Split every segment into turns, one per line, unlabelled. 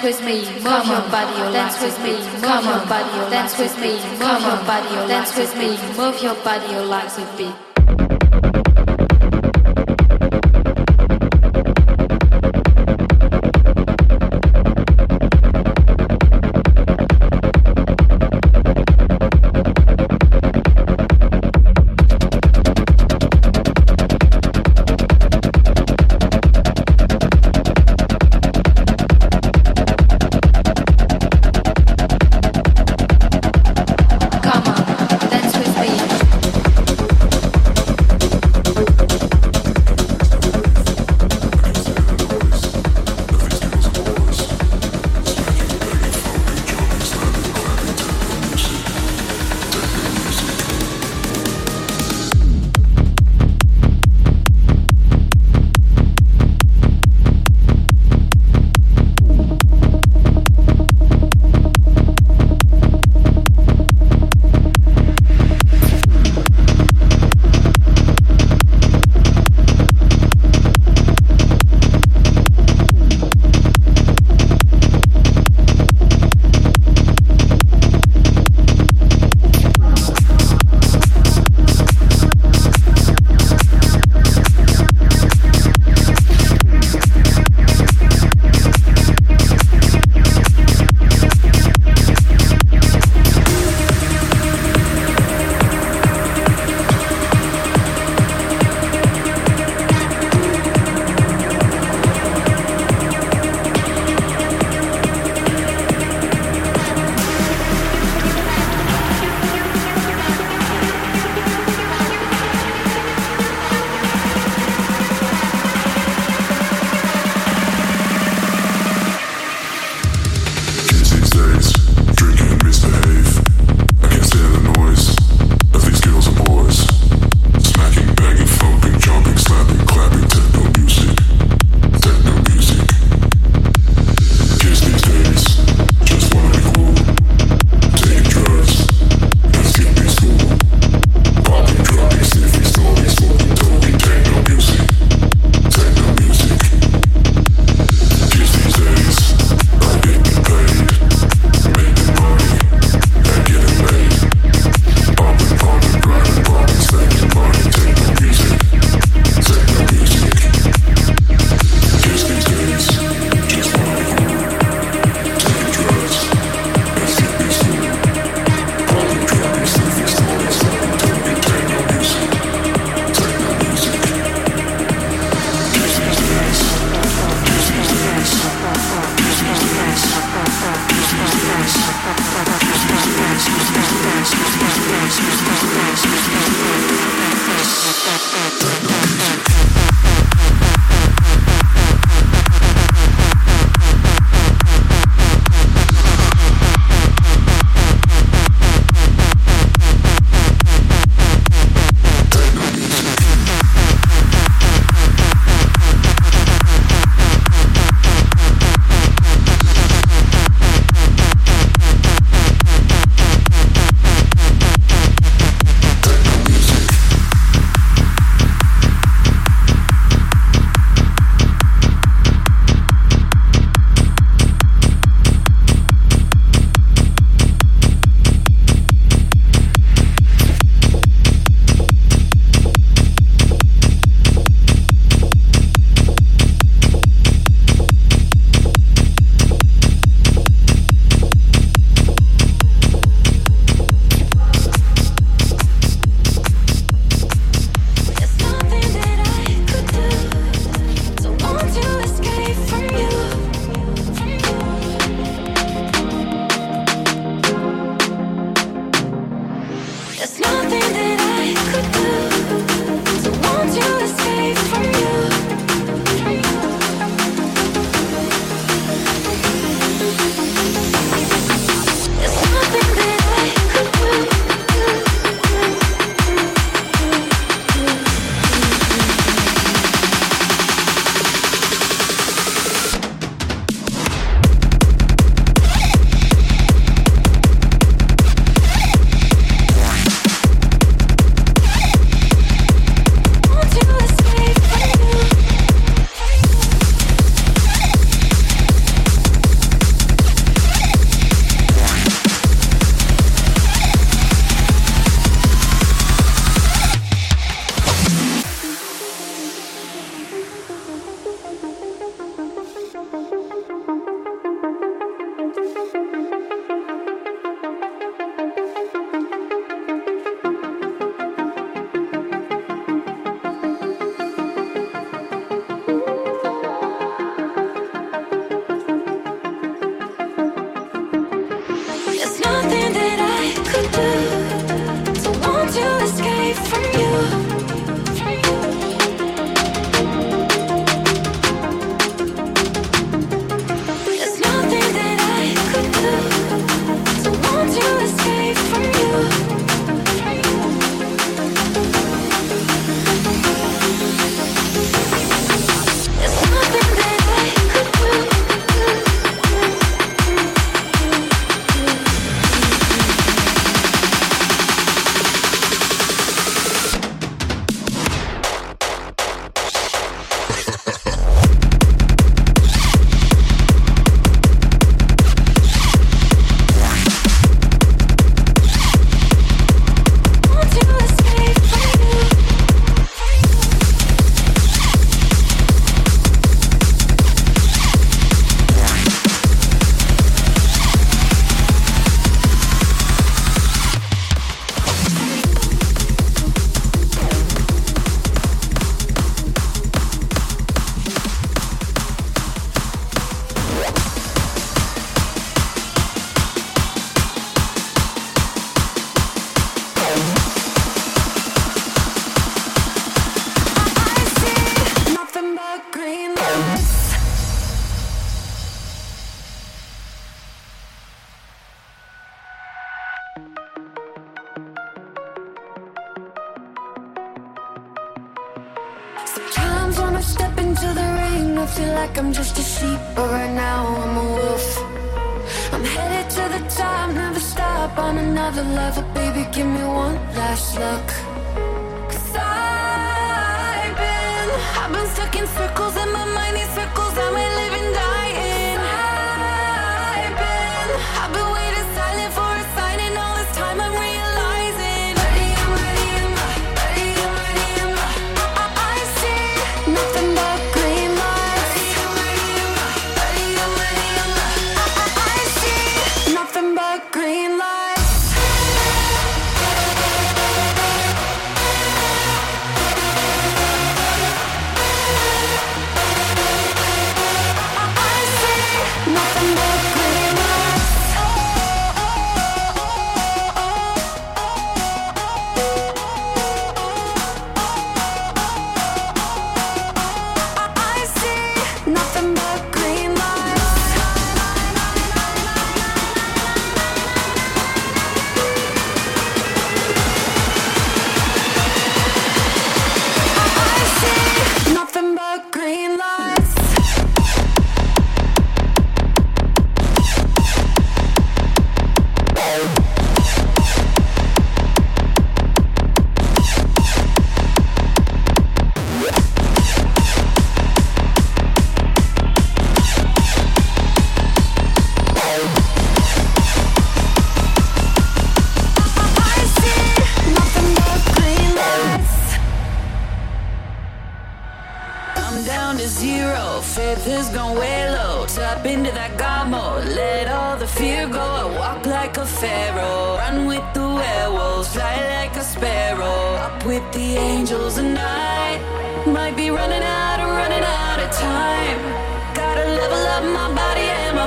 Dance with me, move your body, dance with me, move your body, dance with me, move your body, dance with me, move your body, your legs a beat.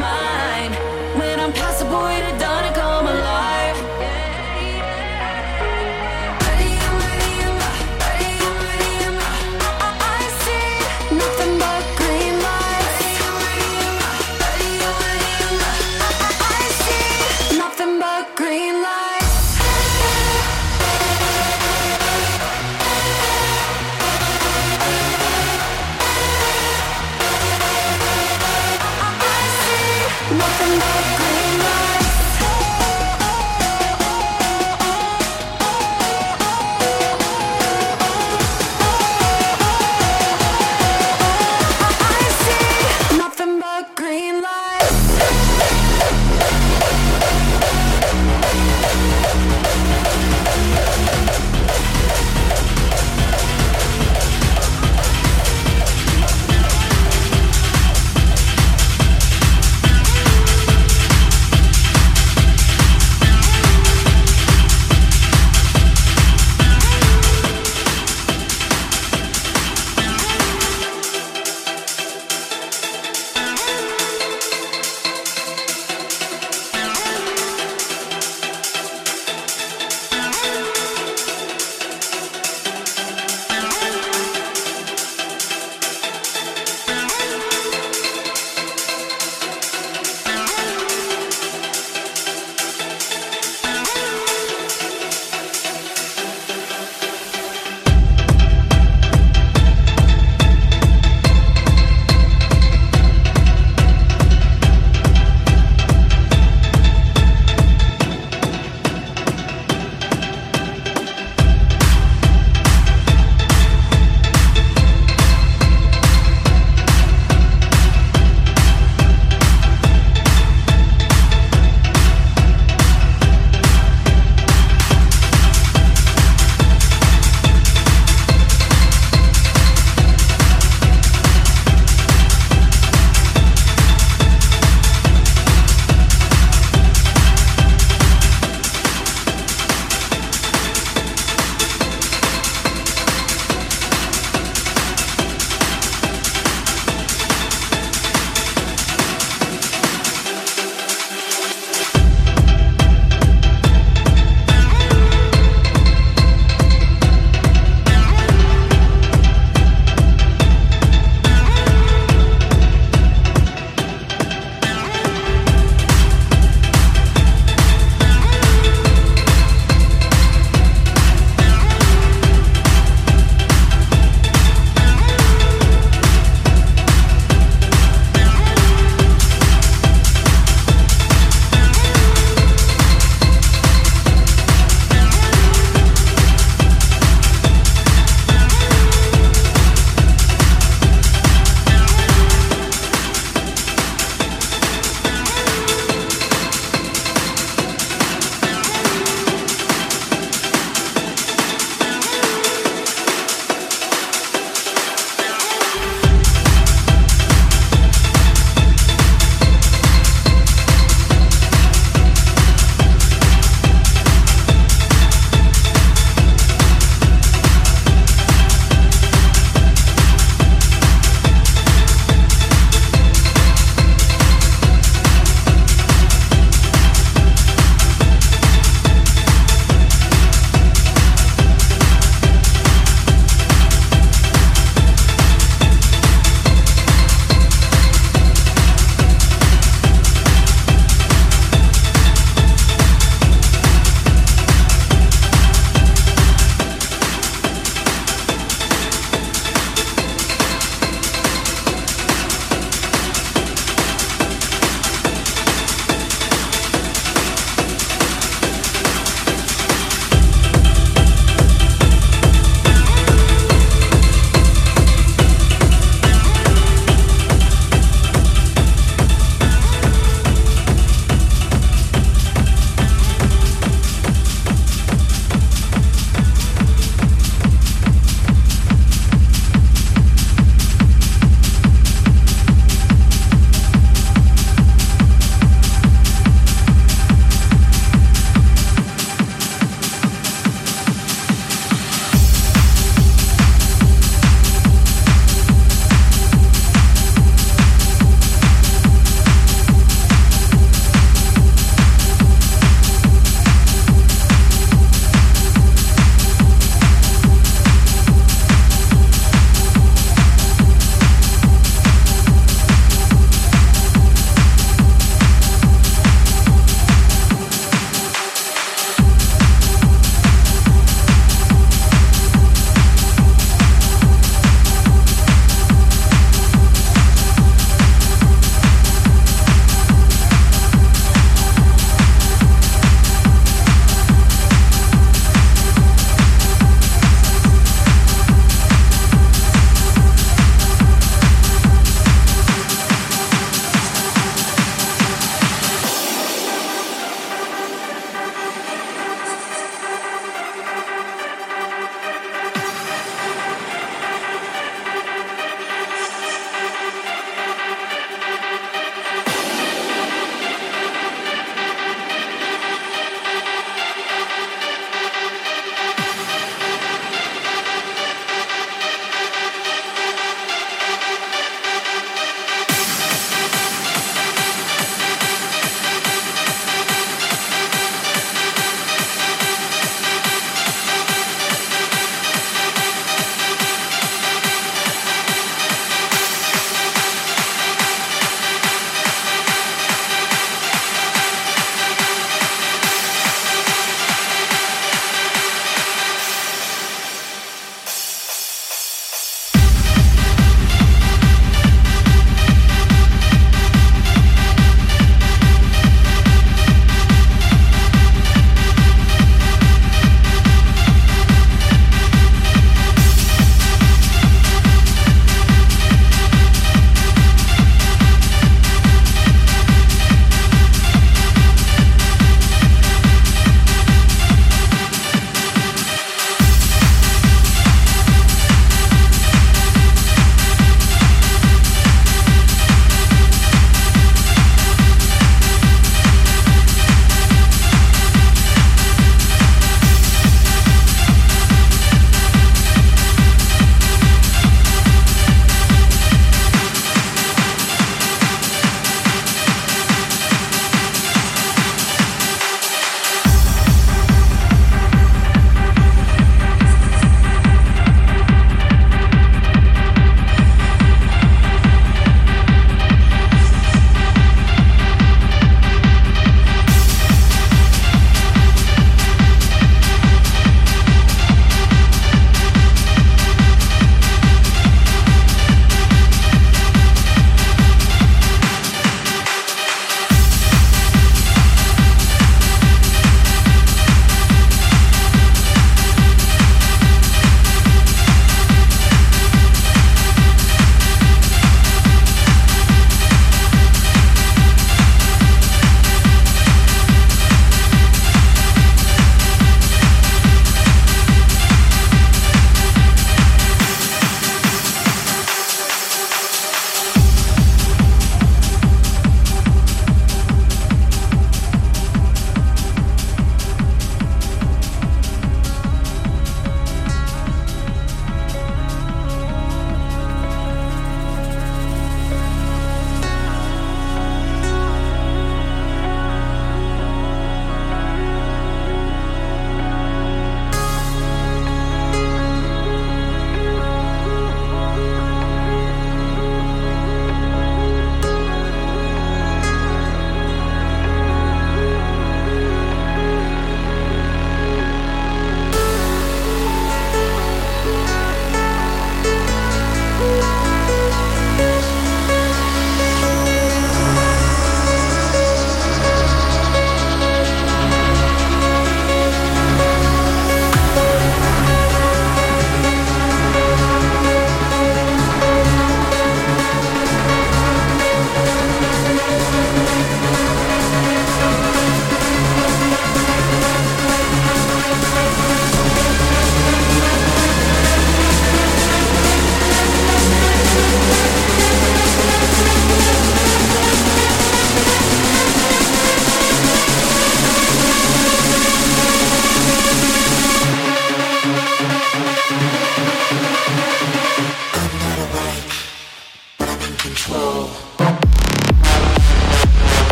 My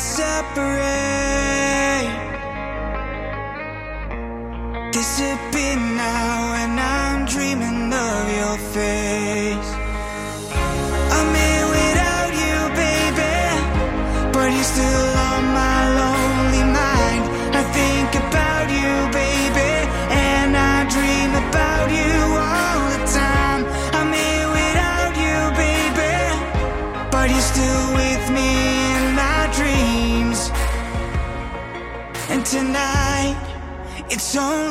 that separate. Disappear now.
Don't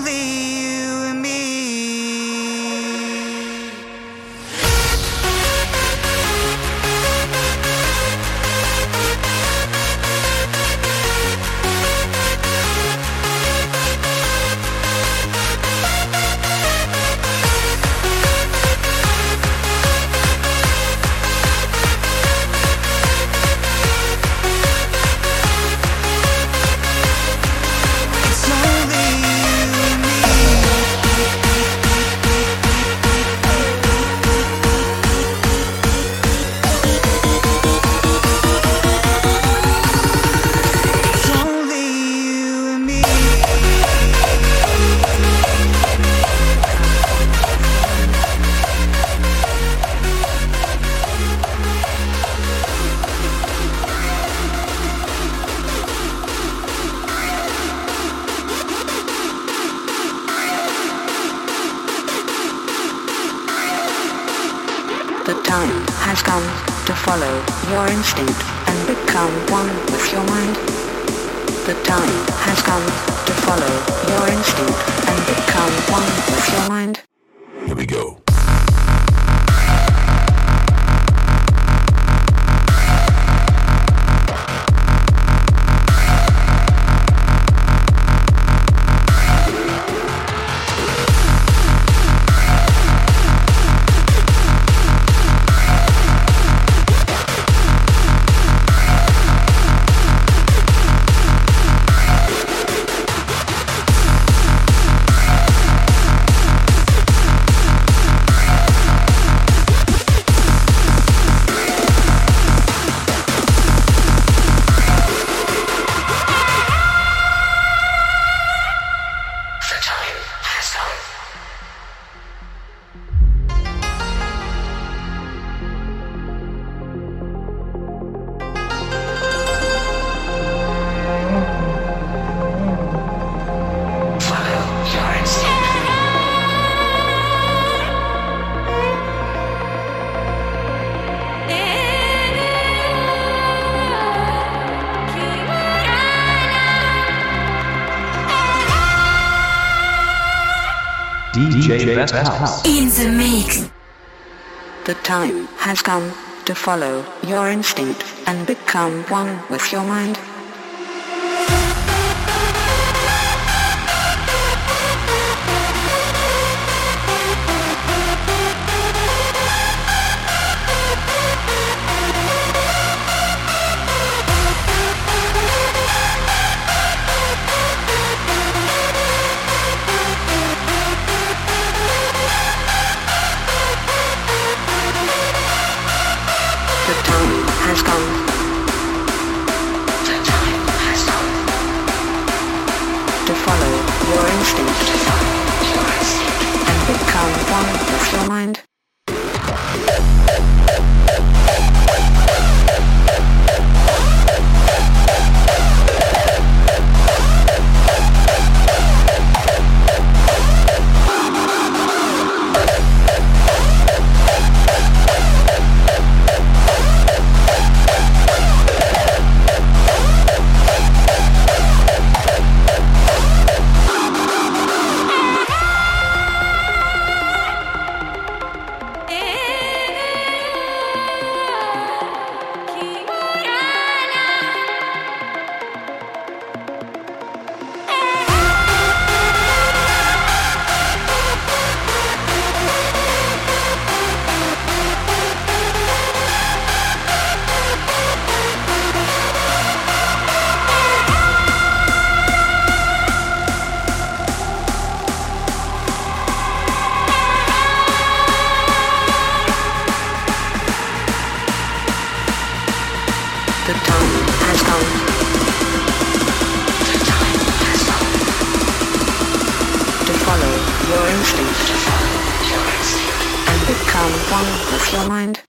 best house.
In the mix.
The time has come to follow your instinct and become one with your mind. Become one with your mind.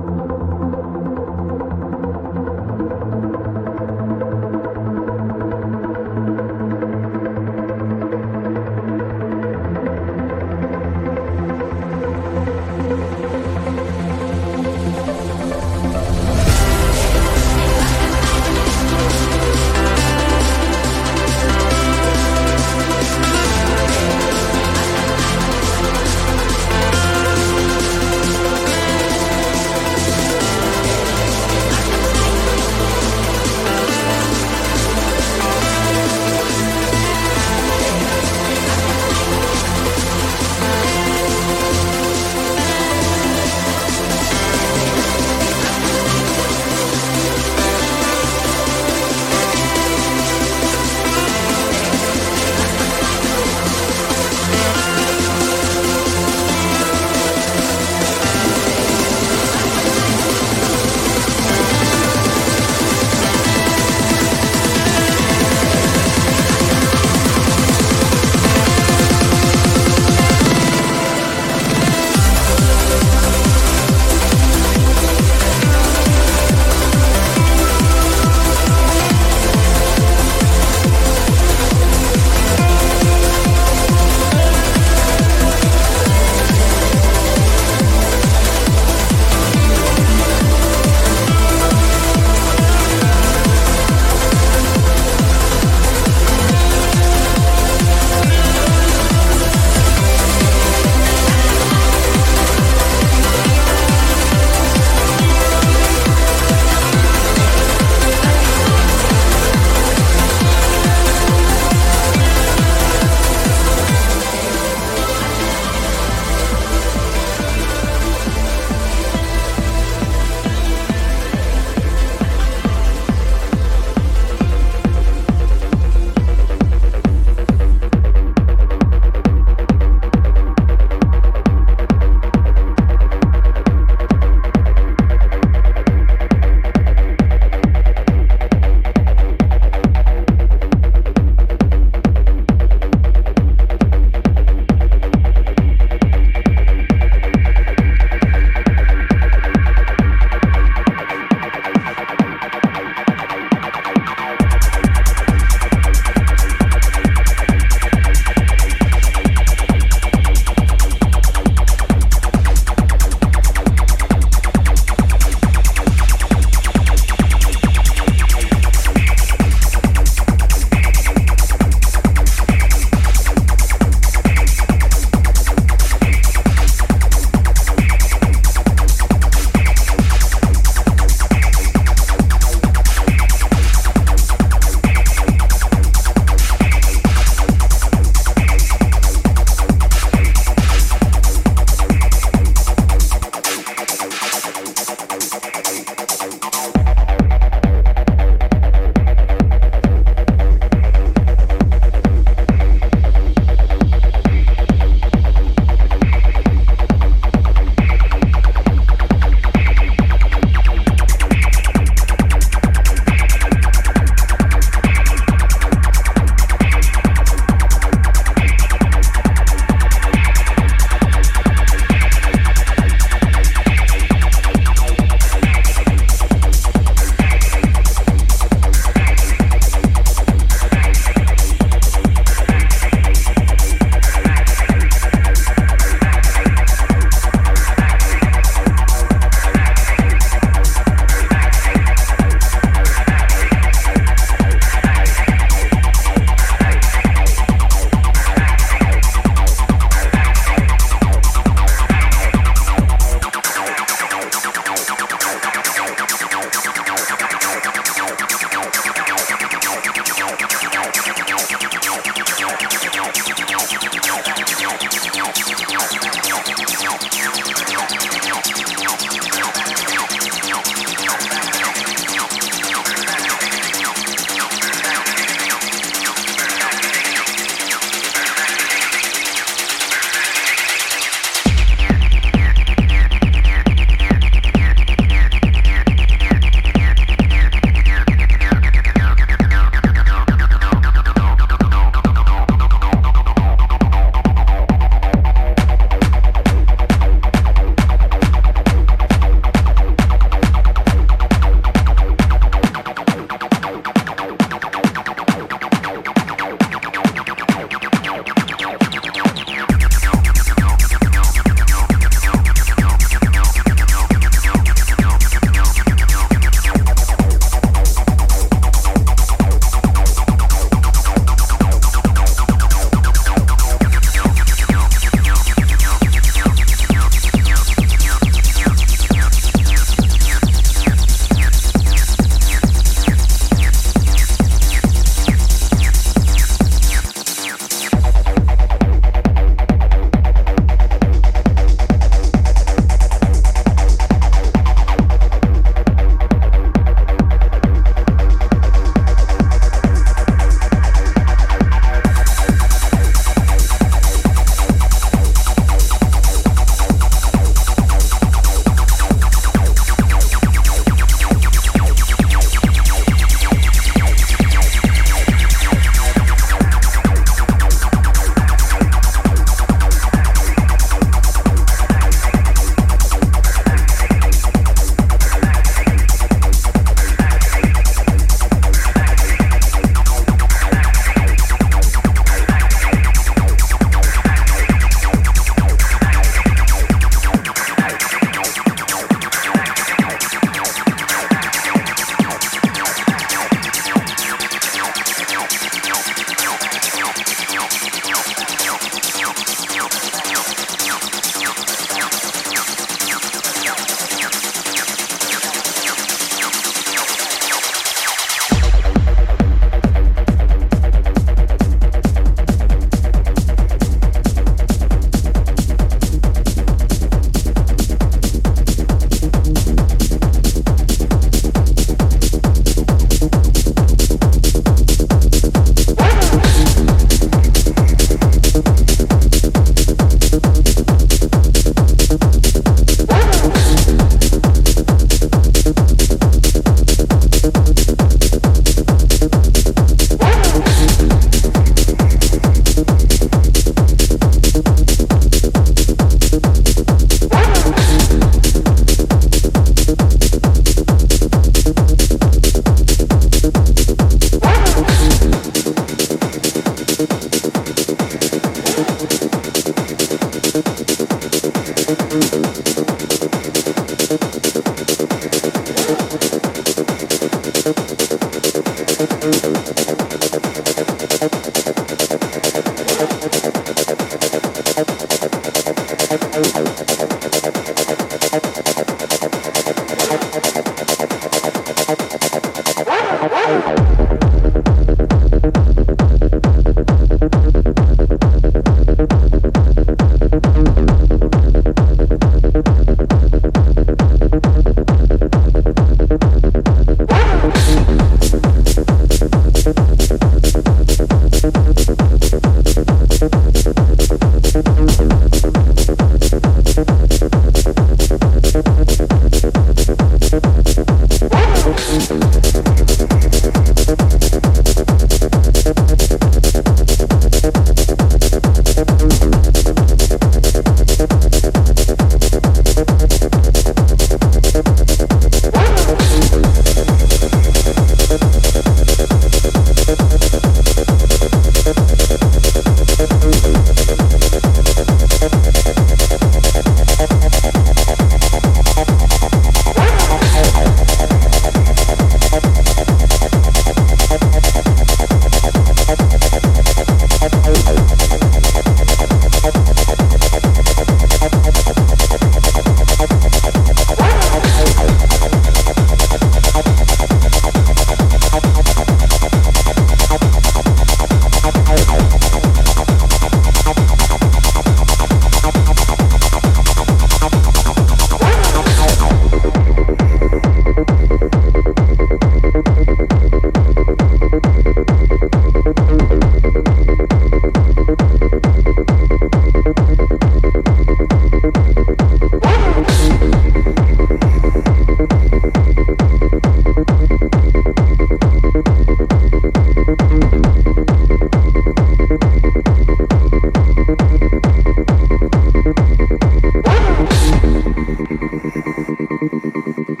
Thank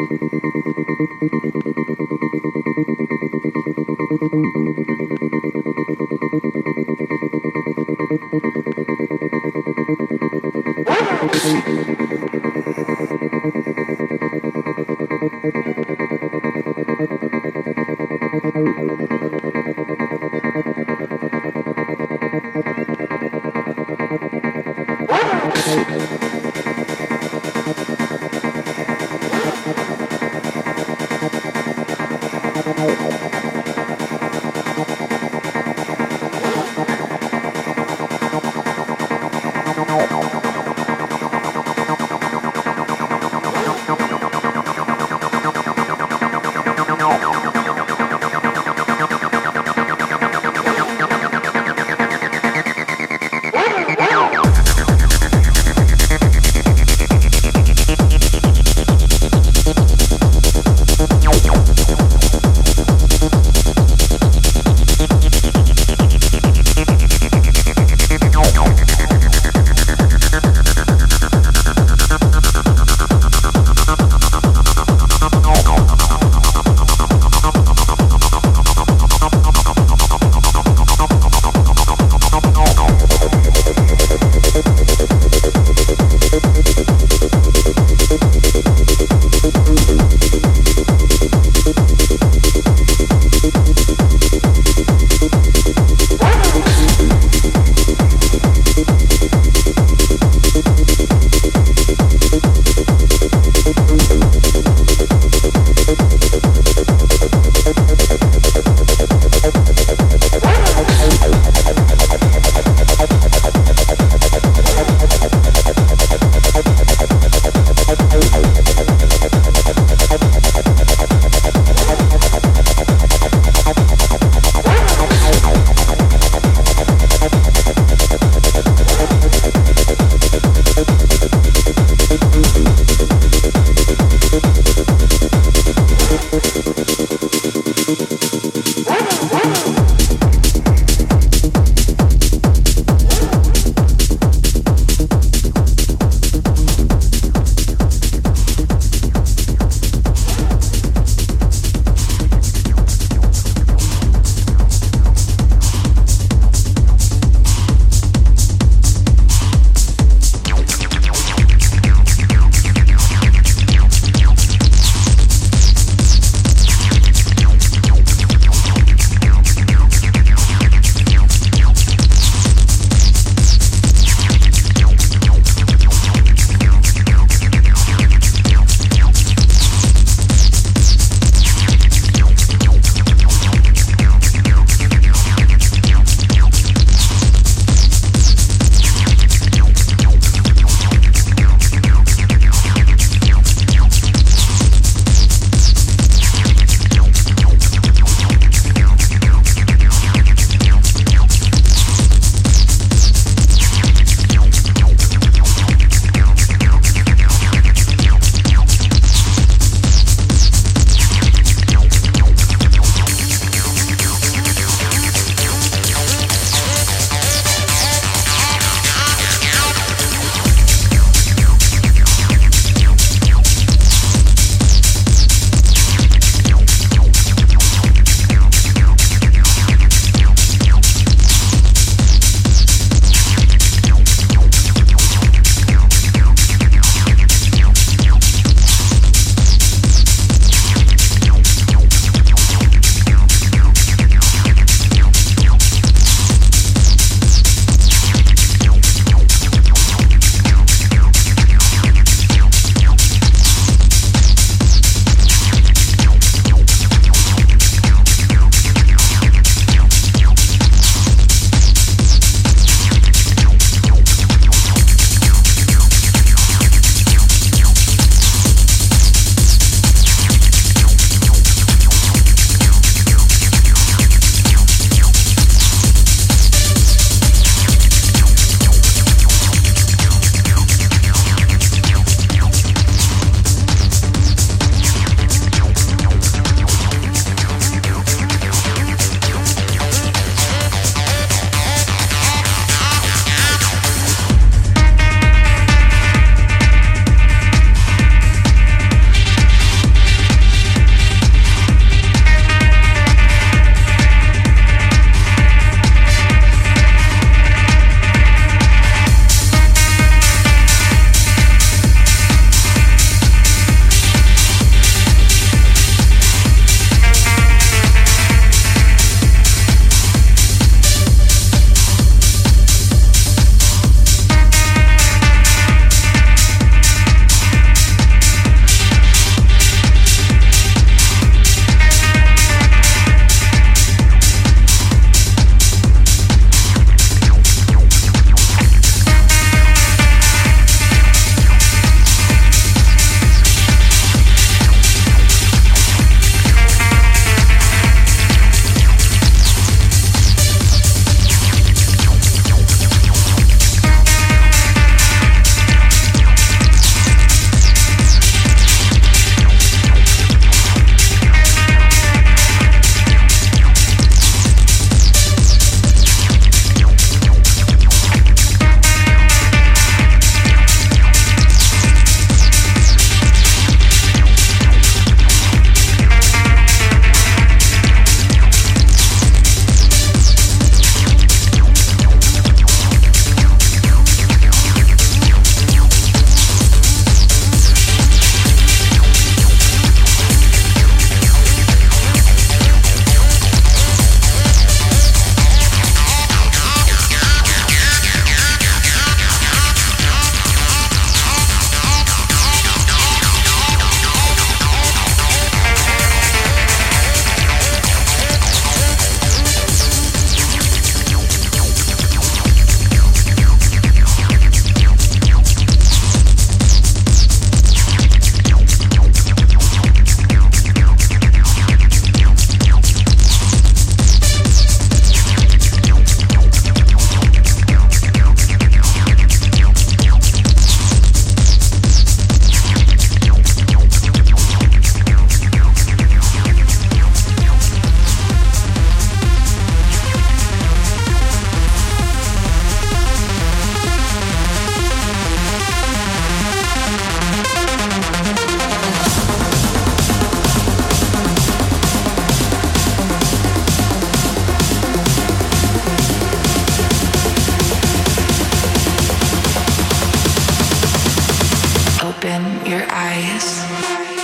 you. open your
eyes.